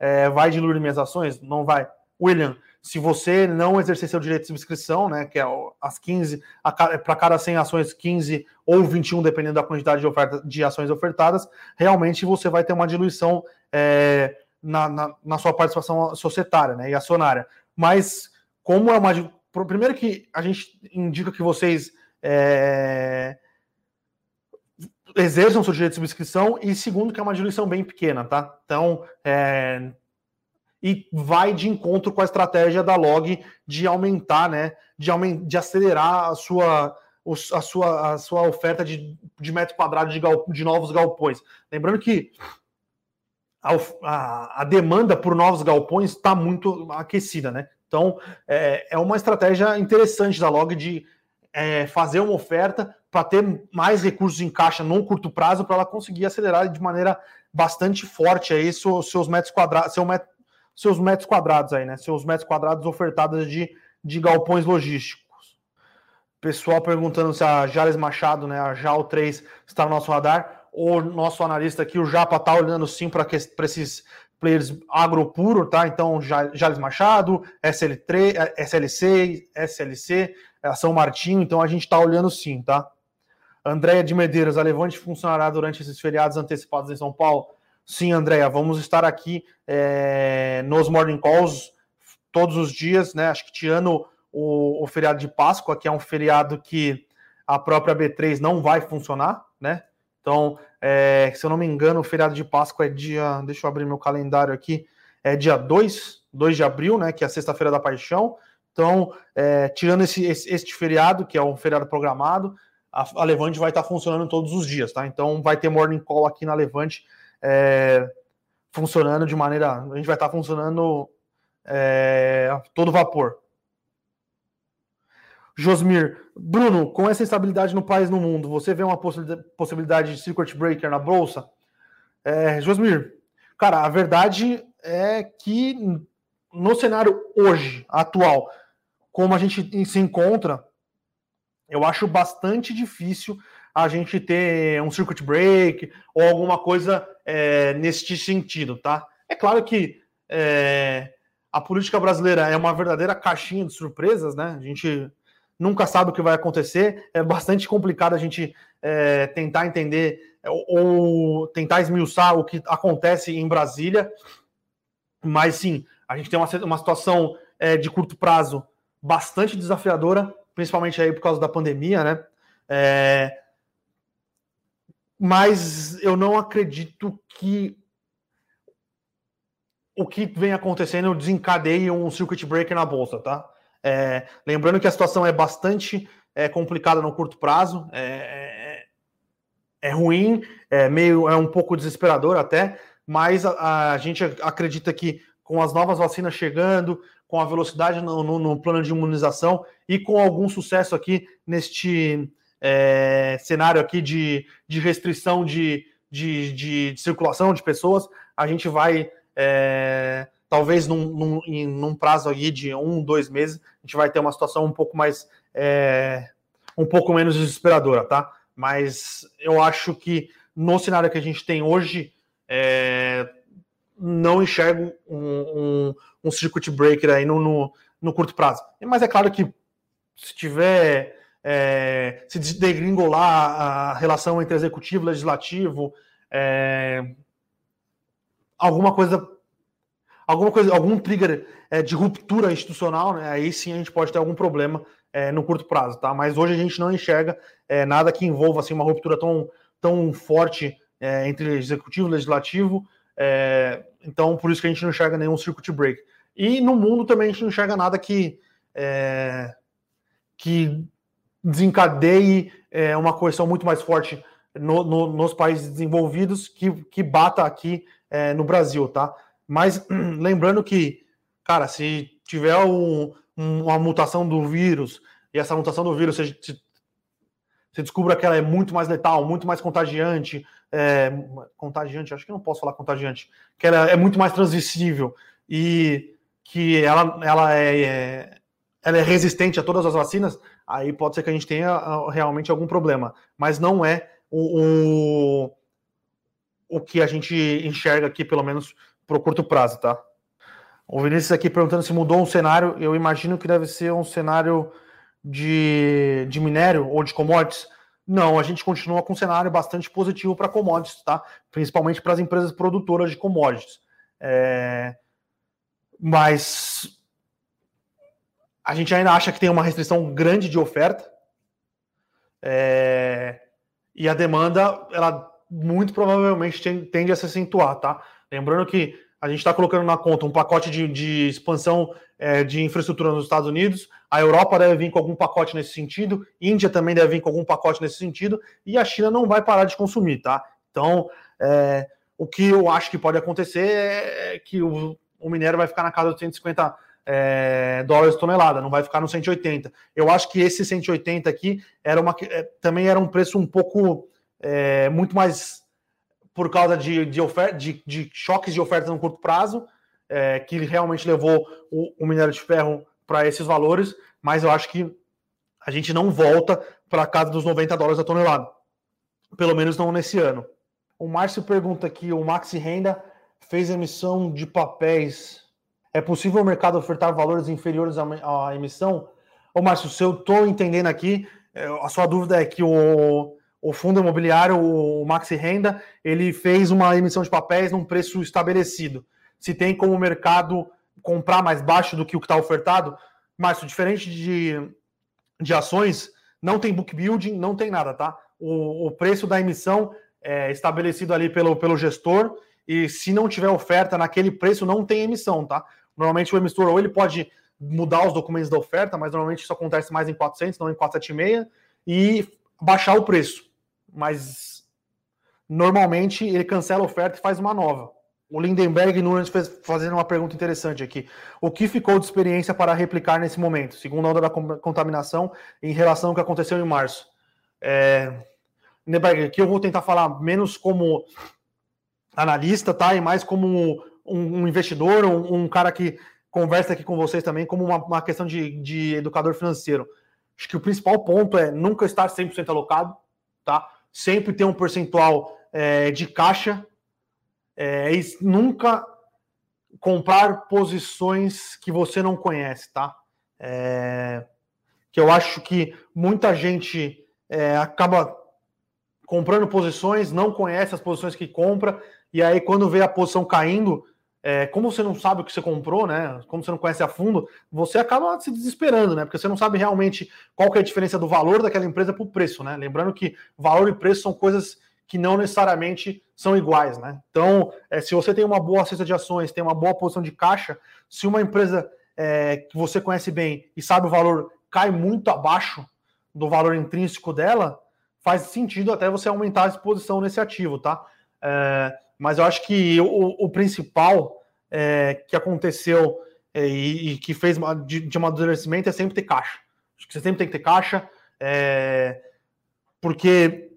é, vai diluir minhas ações? Não vai. William, se você não exercer seu direito de subscrição, né, que é as 15, para cada 100 ações, 15 ou 21, dependendo da quantidade de, oferta, de ações ofertadas, realmente você vai ter uma diluição é, na, na, na, sua participação societária né, e acionária. Mas, como é uma. Primeiro que a gente indica que vocês é, exerçam seu direito de subscrição e segundo que é uma diluição bem pequena, tá? Então, é, e vai de encontro com a estratégia da log de aumentar, né? De, aument, de acelerar a sua, a sua, a sua oferta de, de metro quadrado de, gal, de novos galpões. Lembrando que a, a, a demanda por novos galpões está muito aquecida, né? Então é, é uma estratégia interessante da log de é, fazer uma oferta para ter mais recursos em caixa no curto prazo para ela conseguir acelerar de maneira bastante forte aí seus, seus metros quadrados, seu met, seus metros quadrados aí, né? Seus metros quadrados ofertados de, de galpões logísticos. Pessoal perguntando se a Jales Machado, né, a JAL 3 está no nosso radar. O nosso analista aqui, o Japa, está olhando sim para esses players agro tá? Então, Jales Machado, SL3, SLC, SLC, São Martinho, então a gente está olhando sim, tá? Andréia de Medeiros, a Levante funcionará durante esses feriados antecipados em São Paulo? Sim, Andréia, vamos estar aqui é, nos Morning Calls todos os dias, né? Acho que tirando o, o, feriado de Páscoa, que é um feriado que a própria B3 não vai funcionar, né? Então, é, se eu não me engano, o feriado de Páscoa é dia. Deixa eu abrir meu calendário aqui. É dia 2, 2 de abril, né? Que é a sexta-feira da paixão. Então, é, tirando esse, esse, este feriado, que é um feriado programado, a, a, Levante vai estar funcionando todos os dias, tá? Então, vai ter morning call aqui na Levante é, funcionando de maneira. A gente vai estar funcionando é, todo vapor. Josmir, Bruno, com essa instabilidade no país no mundo, você vê uma possibilidade de circuit breaker na bolsa? É, Josmir, cara, a verdade é que no cenário hoje, atual, como a gente se encontra, eu acho bastante difícil a gente ter um circuit break ou alguma coisa é, nesse sentido, tá? É claro que é, a política brasileira é uma verdadeira caixinha de surpresas, né? A gente nunca sabe o que vai acontecer, é bastante complicado a gente é, tentar entender ou, ou tentar esmiuçar o que acontece em Brasília, mas sim, a gente tem uma, uma situação é, de curto prazo bastante desafiadora, principalmente aí por causa da pandemia, né? É, mas eu não acredito que o que vem acontecendo desencadeie um circuit breaker na bolsa, tá? É, lembrando que a situação é bastante é, complicada no curto prazo, é, é, é ruim, é meio é um pouco desesperador até, mas a, a, gente acredita que com as novas vacinas chegando, com a velocidade no, no, no plano de imunização e com algum sucesso aqui neste é, cenário aqui de, de restrição de, de, de, de, circulação de pessoas, a gente vai é, talvez num, num, em, num prazo aí de um, dois meses, a gente vai ter uma situação um pouco mais é, um pouco menos desesperadora, tá? Mas eu acho que no cenário que a gente tem hoje, é, não enxergo um, um, um, circuit breaker aí no, no, no, curto prazo. Mas é claro que se tiver é, se degringolar a relação entre executivo e legislativo, é, alguma coisa alguma coisa, algum trigger é, de ruptura institucional, né, aí sim a gente pode ter algum problema é, no curto prazo, tá? Mas hoje a gente não enxerga é, nada que envolva assim, uma ruptura tão, tão forte é, entre executivo e legislativo, é, então por isso que a gente não enxerga nenhum circuit break. E no mundo também a gente não enxerga nada que, é, que desencadeie uma correção muito mais forte no, no, nos países desenvolvidos que, que bata aqui no Brasil, tá? Mas lembrando que, cara, se tiver um, uma mutação do vírus e essa mutação do vírus você, você descubra que ela é muito mais letal, muito mais contagiante, é, contagiante, acho que não posso falar contagiante, que ela é muito mais transmissível e que ela, ela é, é ela é resistente a todas as vacinas, aí pode ser que a gente tenha ah, realmente algum problema. Mas não é o, o, o que a gente enxerga aqui, pelo menos para o curto prazo, tá? O Vinícius aqui perguntando se mudou um cenário. Eu imagino que deve ser um cenário de, de minério ou de commodities. Não, a gente continua com um cenário bastante positivo para commodities, tá? Principalmente para as empresas produtoras de commodities. É... Mas a gente ainda acha que tem uma restrição grande de oferta. É... E a demanda, ela muito provavelmente tende a se acentuar, tá? Lembrando que a gente está colocando na conta um pacote de, de expansão é, de infraestrutura nos Estados Unidos, a Europa deve vir com algum pacote nesse sentido, Índia também deve vir com algum pacote nesse sentido, e a China não vai parar de consumir, tá? Então, é, o que eu acho que pode acontecer é que o, o minério vai ficar na casa dos 150 é, dólares tonelada, não vai ficar no 180. Eu acho que esse 180 aqui era uma, é, também era um preço um pouco é, muito mais por causa de, de, ofer de, de choques de oferta no curto prazo, é, que realmente levou o, o minério de ferro para esses valores, mas eu acho que a gente não volta para a casa dos 90 dólares a tonelada. Pelo menos não nesse ano. O Márcio pergunta aqui: o Maxi Renda fez emissão de papéis. É possível o mercado ofertar valores inferiores à emissão? Ô, Márcio, se eu estou entendendo aqui, é, a sua dúvida é que o, o fundo imobiliário, o Maxi Renda, ele fez uma emissão de papéis num preço estabelecido. Se tem como o mercado comprar mais baixo do que o que está ofertado, mas diferente de, de ações, não tem book building, não tem nada, tá? O, o preço da emissão é estabelecido ali pelo, pelo gestor e se não tiver oferta naquele preço, não tem emissão, tá? Normalmente o emissor ou ele pode mudar os documentos da oferta, mas normalmente isso acontece mais em 400, não em 476, e baixar o preço mas normalmente ele cancela a oferta e faz uma nova. O Lindenberg Nunes fez, fazendo uma pergunta interessante aqui. O que ficou de experiência para replicar nesse momento, segundo a onda da contaminação, em relação ao que aconteceu em março? É, Lindenberg, aqui eu vou tentar falar menos como analista, tá? E mais como um, um investidor, um, um, cara que conversa aqui com vocês também, como uma, uma questão de, de educador financeiro. Acho que o principal ponto é nunca estar 100% alocado, tá? Sempre ter um percentual é, de caixa é, nunca comprar posições que você não conhece, tá? É, que eu acho que muita gente é, acaba comprando posições, não conhece as posições que compra, e aí quando vê a posição caindo, é, como você não sabe o que você comprou, né? Como você não conhece a fundo, você acaba se desesperando, né? Porque você não sabe realmente qual que é a diferença do valor daquela empresa para o preço, né? Lembrando que valor e preço são coisas que não necessariamente são iguais, né? Então, é, se você tem uma boa cesta de ações, tem uma boa posição de caixa, se uma empresa é, que você conhece bem e sabe o valor cai muito abaixo do valor intrínseco dela, faz sentido até você aumentar a exposição nesse ativo, tá? É, mas eu acho que o, o principal é, que aconteceu é, e, e, que fez de, de amadurecimento é sempre ter caixa. Acho que você sempre tem que ter caixa, é, porque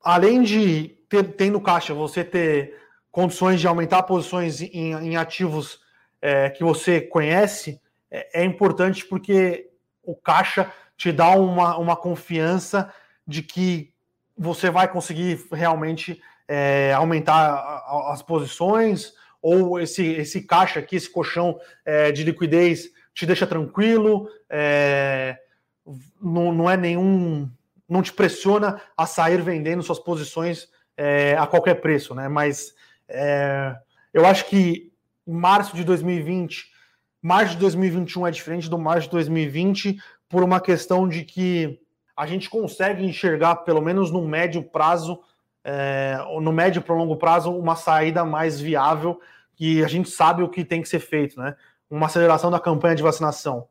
além de ter, tendo caixa, você ter condições de aumentar posições em, em ativos é, que você conhece, é, é, importante porque o caixa te dá uma, uma confiança de que você vai conseguir realmente é, aumentar as posições, ou esse, esse caixa aqui, esse colchão é, de liquidez te deixa tranquilo, é, não, não é nenhum não te pressiona a sair vendendo suas posições é, a qualquer preço, né? Mas é, eu acho que março de 2020, março de 2021 é diferente do março de 2020 por uma questão de que a gente consegue enxergar, pelo menos no médio prazo, é, no médio para longo prazo, uma saída mais viável e a gente sabe o que tem que ser feito, né? Uma aceleração da campanha de vacinação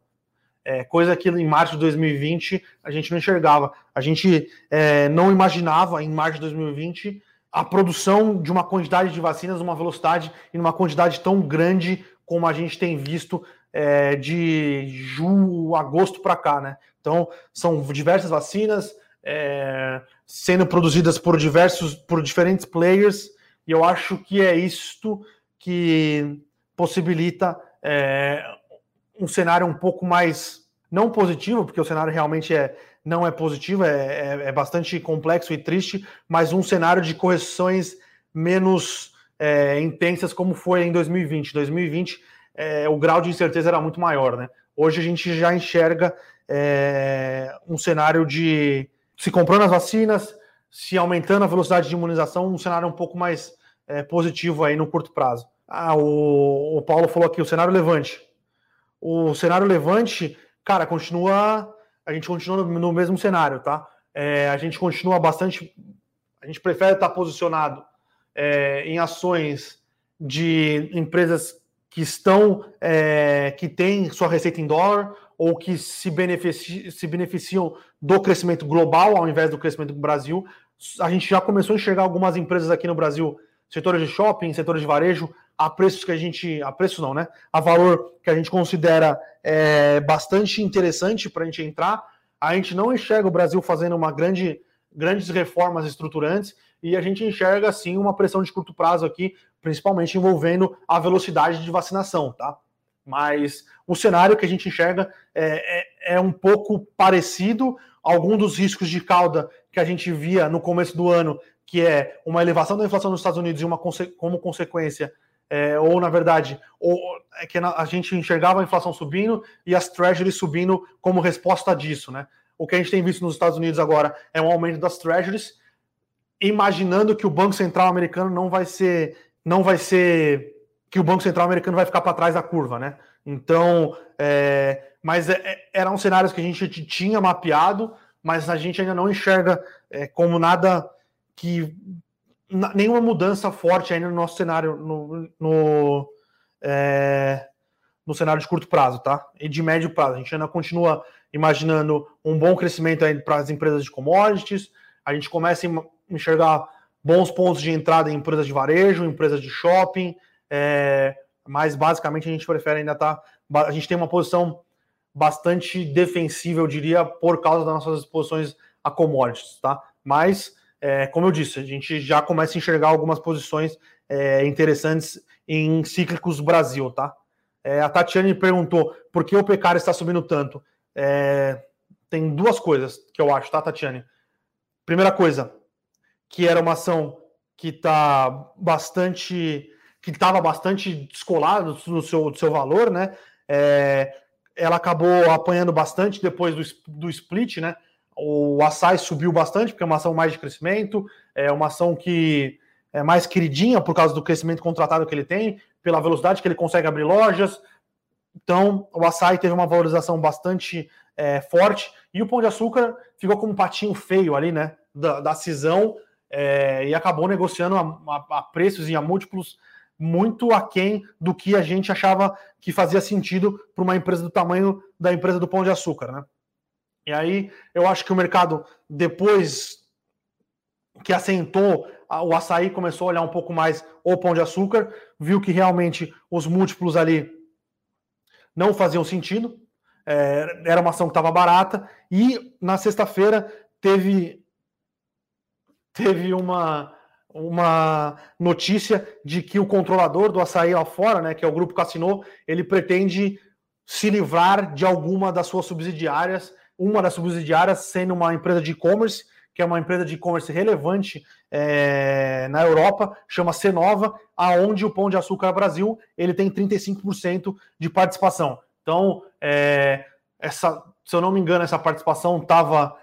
é, coisa que em março de 2020 a gente não enxergava. A gente é, não imaginava em março de 2020 a produção de uma quantidade de vacinas, uma velocidade e uma quantidade tão grande como a gente tem visto é, de julho, agosto para cá, né? Então são diversas vacinas é, sendo produzidas por diversos, por diferentes players e eu acho que é isto que possibilita é, um cenário um pouco mais não positivo, porque o cenário realmente é, não é positivo, é, é, é bastante complexo e triste, mas um cenário de correções menos é, intensas como foi em 2020. 2020 é, o grau de incerteza era muito maior, né? Hoje a gente já enxerga é, um cenário de se comprando as vacinas, se aumentando a velocidade de imunização, um cenário um pouco mais é, positivo aí no curto prazo. Ah, o, o Paulo falou aqui, o cenário levante o cenário levante, cara, continua. A gente continua no, mesmo cenário, tá? É, a gente continua bastante. A gente prefere estar posicionado é, em ações de empresas que estão, é, que têm sua receita em dólar ou que se, se beneficiam do crescimento global ao invés do crescimento do Brasil. A gente já começou a enxergar algumas empresas aqui no Brasil, setores de shopping, setores de varejo, a preços que a gente. A preço não, né? A valor que a gente considera é, bastante interessante para a gente entrar. A gente não enxerga o Brasil fazendo uma grande, grandes reformas estruturantes e a gente enxerga sim uma pressão de curto prazo aqui, principalmente envolvendo a velocidade de vacinação, tá? Mas o cenário que a gente enxerga é, é, é um pouco parecido. Algum dos riscos de cauda que a gente via no começo do ano, que é uma elevação da inflação nos Estados Unidos e uma como consequência é, ou na verdade, ou, é que a gente enxergava a inflação subindo e as treasuries subindo como resposta disso, né? O que a gente tem visto nos Estados Unidos agora é um aumento das treasuries, imaginando que o Banco Central americano não vai ser, não vai ser, que o Banco Central americano vai ficar para trás da curva, né? Então, é, mas é, é eram cenários que a gente tinha mapeado, mas a gente ainda não enxerga é, como nada que nenhuma mudança forte ainda no nosso cenário, no, no, é, no, cenário de curto prazo, tá? E de médio prazo. A gente ainda continua imaginando um bom crescimento para as empresas de commodities, a gente começa a enxergar bons pontos de entrada em empresas de varejo, empresas de shopping, é, mas basicamente a gente prefere ainda estar. Tá, a gente tem uma posição bastante defensiva, eu diria, por causa das nossas exposições a commodities, tá? Mas, é, como eu disse, a gente já começa a enxergar algumas posições é, interessantes em cíclicos Brasil, tá? É, a Tatiane perguntou por que o Pecari está subindo tanto. É, tem duas coisas que eu acho, tá, Tatiane? Primeira coisa, que era uma ação que está bastante que estava bastante descolada do seu, do seu valor, né? É, ela acabou apanhando bastante depois do, do split, né? O açaí subiu bastante, porque é uma ação mais de crescimento, é uma ação que é mais queridinha por causa do crescimento contratado que ele tem, pela velocidade que ele consegue abrir lojas. Então, o açaí teve uma valorização bastante é, forte e o Pão de Açúcar ficou com um patinho feio ali, né? Da, da cisão é, e acabou negociando a, a, a preços e a múltiplos muito aquém do que a gente achava que fazia sentido para uma empresa do tamanho da empresa do Pão de Açúcar, né? E aí eu acho que o mercado, depois que assentou, o açaí começou a olhar um pouco mais o Pão de Açúcar, viu que realmente os múltiplos ali não faziam sentido, é, era uma ação que estava barata, e na sexta-feira teve, teve uma uma notícia de que o controlador do açaí lá fora, né, que é o grupo Cassino, ele pretende se livrar de alguma das suas subsidiárias, uma das subsidiárias sendo uma empresa de e-commerce, que é uma empresa de e-commerce relevante é, na Europa, chama Cenova, aonde o Pão de Açúcar Brasil ele tem 35% de participação. Então, é, essa, se eu não me engano, essa participação estava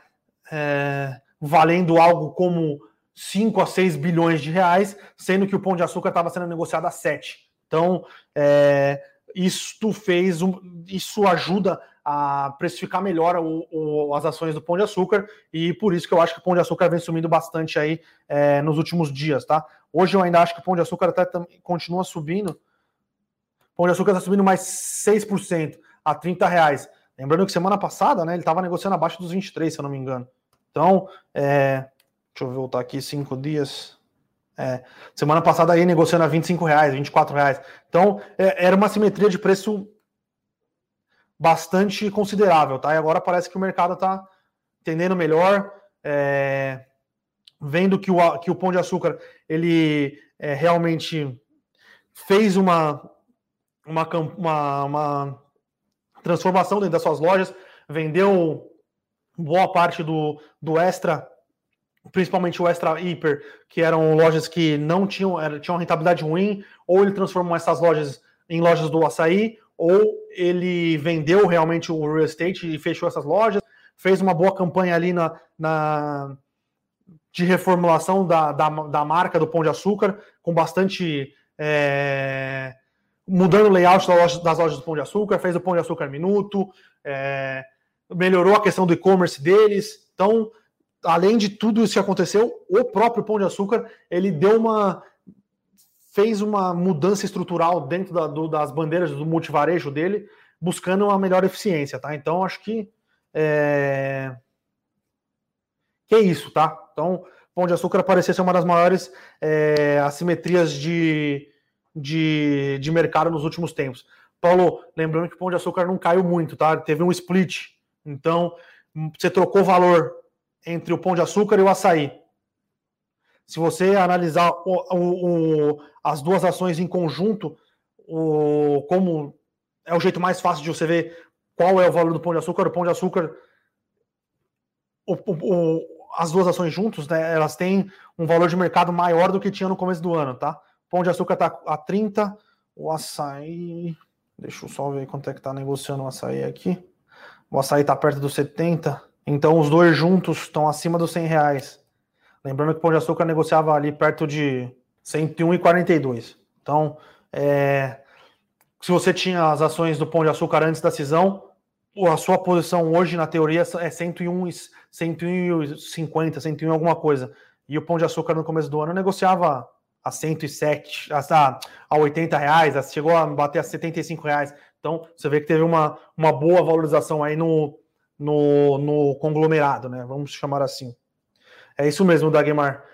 é, valendo algo como 5 a 6 bilhões de reais, sendo que o pão de açúcar estava sendo negociado a 7. Então, é, isto fez um, isso ajuda a precificar melhor o, o, as ações do Pão de Açúcar e por isso que eu acho que o Pão de Açúcar vem sumindo bastante aí é, nos últimos dias, tá? Hoje eu ainda acho que o Pão de Açúcar até continua subindo. O Pão de Açúcar está subindo mais 6% a 30 reais. Lembrando que semana passada, né, ele estava negociando abaixo dos 23, se eu não me engano. Então, é, Deixa eu voltar aqui, cinco dias. É, semana passada aí negociando a 25 reais, 24 reais. Então, é, era uma simetria de preço bastante considerável, tá? E agora parece que o mercado está entendendo melhor, é, vendo que o, que o Pão de Açúcar, ele é, realmente fez uma, uma, uma, uma transformação dentro das suas lojas, vendeu boa parte do, do extra principalmente o Extra Hiper, que eram lojas que não tinham, era, tinham rentabilidade ruim, ou ele transformou essas lojas em lojas do açaí, ou ele vendeu realmente o real estate e fechou essas lojas, fez uma boa campanha ali na, na de reformulação da, da, da, marca do Pão de Açúcar, com bastante. É, mudando o layout das lojas, das lojas do Pão de Açúcar, fez o Pão de Açúcar Minuto, é, melhorou a questão do e-commerce deles. Então, além de tudo isso que aconteceu, o próprio Pão de Açúcar ele deu uma fez uma mudança estrutural dentro da, do, das bandeiras do multivarejo dele, buscando uma melhor eficiência, tá? Então acho que é... que é isso, tá? Então Pão de Açúcar parecia ser uma das maiores é, assimetrias de, de, de mercado nos últimos tempos. Paulo, lembrando que o Pão de Açúcar não caiu muito, tá? Teve um split. Então, você trocou valor entre o pão de açúcar e o açaí. Se você analisar o, o, o, as duas ações em conjunto, como é o jeito mais fácil de você ver qual é o valor do pão de açúcar, o pão de açúcar, as duas ações juntos, né, elas têm um valor de mercado maior do que tinha no começo do ano, tá? O pão de açúcar está a 30, o açaí. Deixa eu só ver quanto é que está negociando o açaí aqui. O açaí está perto dos 70. Então os dois juntos estão acima dos 100 reais. Lembrando que o Pão de Açúcar negociava ali perto de 101,42. Então, é, se você tinha as ações do Pão de Açúcar antes da cisão, a sua posição hoje, na teoria, é 101, 101,50, 101 alguma coisa. E o Pão de Açúcar no começo do ano negociava a 107, a, a 80 reais, chegou a bater a 75 reais. Então, você vê que teve uma, uma boa valorização aí no, no, no conglomerado, né? Vamos chamar assim. É isso mesmo, Dagmar.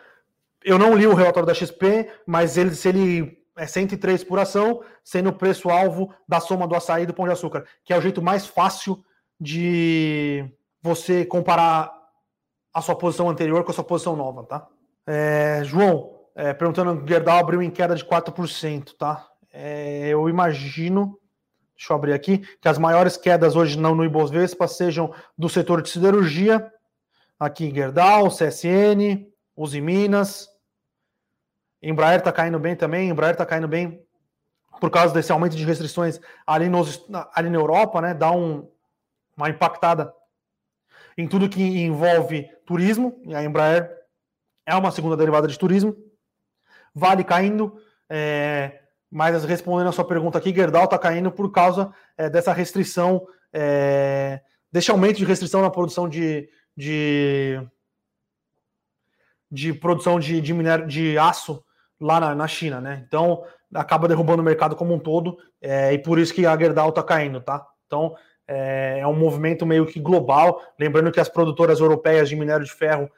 eu não li o relatório da XP, mas ele, se ele é 103 por ação, sendo o preço-alvo da soma do açaí e do pão de açúcar, que é o jeito mais fácil de você comparar a sua posição anterior com a sua posição nova, tá? É, João, é, perguntando, Gerdau abriu em queda de 4%, tá? É, eu imagino, deixa eu abrir aqui, que as maiores quedas hoje não no Ibovespa sejam do setor de siderurgia, aqui Gerdau, CSN, Uzi Minas, Embraer está caindo bem também, Embraer está caindo bem por causa desse aumento de restrições ali, nos, ali na Europa, né? Dá um, uma impactada em tudo que envolve turismo, e a Embraer é uma segunda derivada de turismo. Vale caindo, é, mas respondendo a sua pergunta aqui, Gerdau está caindo por causa é, dessa restrição, é, desse aumento de restrição na produção de, de, de produção de, de minério de aço lá na, na, China, né? Então acaba derrubando o mercado como um todo, é, e por isso que a Gerdau está caindo, tá? Então é, um movimento meio que global. Lembrando que as produtoras europeias de minério de ferro,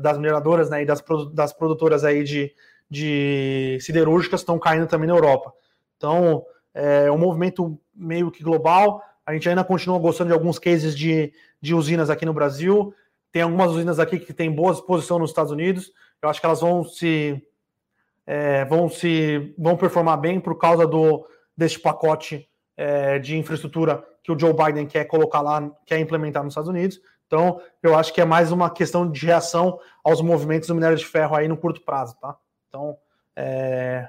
das mineradoras né, e das, das produtoras aí de, de siderúrgicas estão caindo também na Europa. Então é um movimento meio que global. A gente ainda continua gostando de alguns cases de, de usinas aqui no Brasil. Tem algumas usinas aqui que têm boa exposição nos Estados Unidos. Eu acho que elas vão se é, vão se vão performar bem por causa do deste pacote é, de infraestrutura que o Joe Biden quer colocar lá, quer implementar nos Estados Unidos. Então, eu acho que é mais uma questão de reação aos movimentos do minério de ferro aí no curto prazo, tá? Então, é,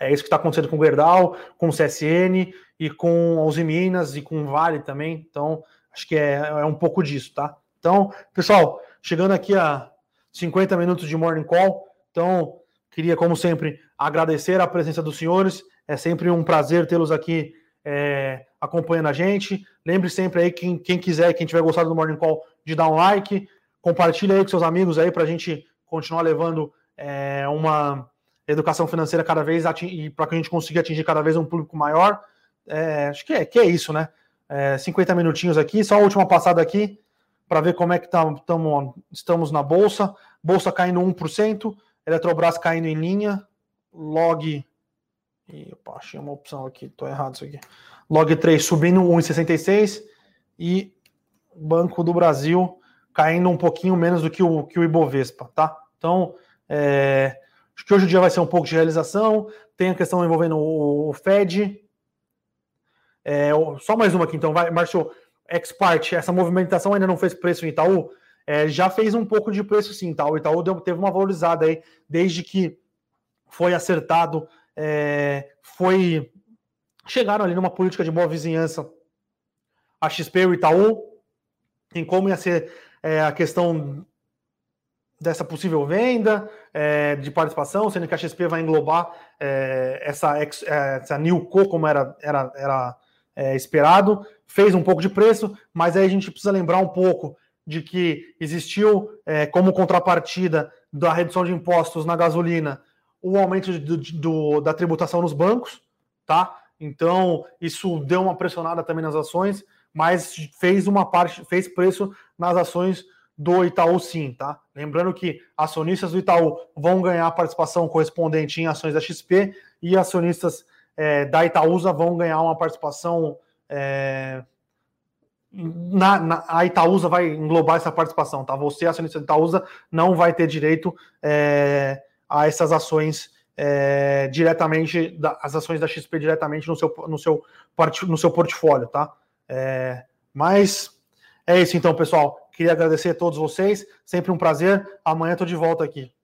é isso que está acontecendo com o Gerdau, com o CSN e com os Minas e com o Vale também. Então, acho que é, é um pouco disso, tá? Então, pessoal, chegando aqui a 50 minutos de Morning Call, então, queria, como sempre, agradecer a presença dos senhores. É sempre um prazer tê-los aqui é, acompanhando a gente. Lembre sempre aí, quem, quem quiser, quem tiver gostado do Morning Call, de dar um like, compartilha aí com seus amigos aí para a gente continuar levando é, uma educação financeira cada vez e para que a gente consiga atingir cada vez um público maior. É, acho que é, que é isso, né? É, 50 minutinhos aqui, só a última passada aqui para ver como é que tá, tamo, estamos na bolsa. Bolsa caindo 1%, Eletrobras caindo em linha, log e, opa, achei uma opção aqui, tô errado isso aqui. Log 3 subindo 1,66 e Banco do Brasil caindo um pouquinho menos do que o, que o Ibovespa, tá? Então, é, acho que hoje o dia vai ser um pouco de realização. Tem a questão envolvendo o, o Fed. É, só mais uma aqui, então, vai, Márcio. Expart, essa movimentação ainda não fez preço em Itaú? É, já fez um pouco de preço sim, tá? O Itaú deu, teve uma valorizada aí, desde que foi acertado é, foi chegaram ali numa política de boa vizinhança a XP e o Itaú em como ia ser é, a questão dessa possível venda é, de participação, sendo que a XP vai englobar é, essa, é, essa Newco como era, era, era é, esperado, fez um pouco de preço, mas aí a gente precisa lembrar um pouco de que existiu é, como contrapartida da redução de impostos na gasolina o aumento do, da tributação nos bancos, tá? Então, isso deu uma pressionada também nas ações, mas fez uma parte, fez preço nas ações do Itaú sim, tá? Lembrando que acionistas do Itaú vão ganhar participação correspondente em ações da XP e acionistas é, da Itaúsa vão ganhar uma participação. É, na, na, a Itaúsa vai englobar essa participação, tá? Você, acionista da Itaúsa, não vai ter direito é, a essas ações é, diretamente, da, as ações da XP diretamente no seu, no seu, no seu portfólio, tá? É, mas é isso então, pessoal. Queria agradecer a todos vocês, sempre um prazer. Amanhã estou de volta aqui.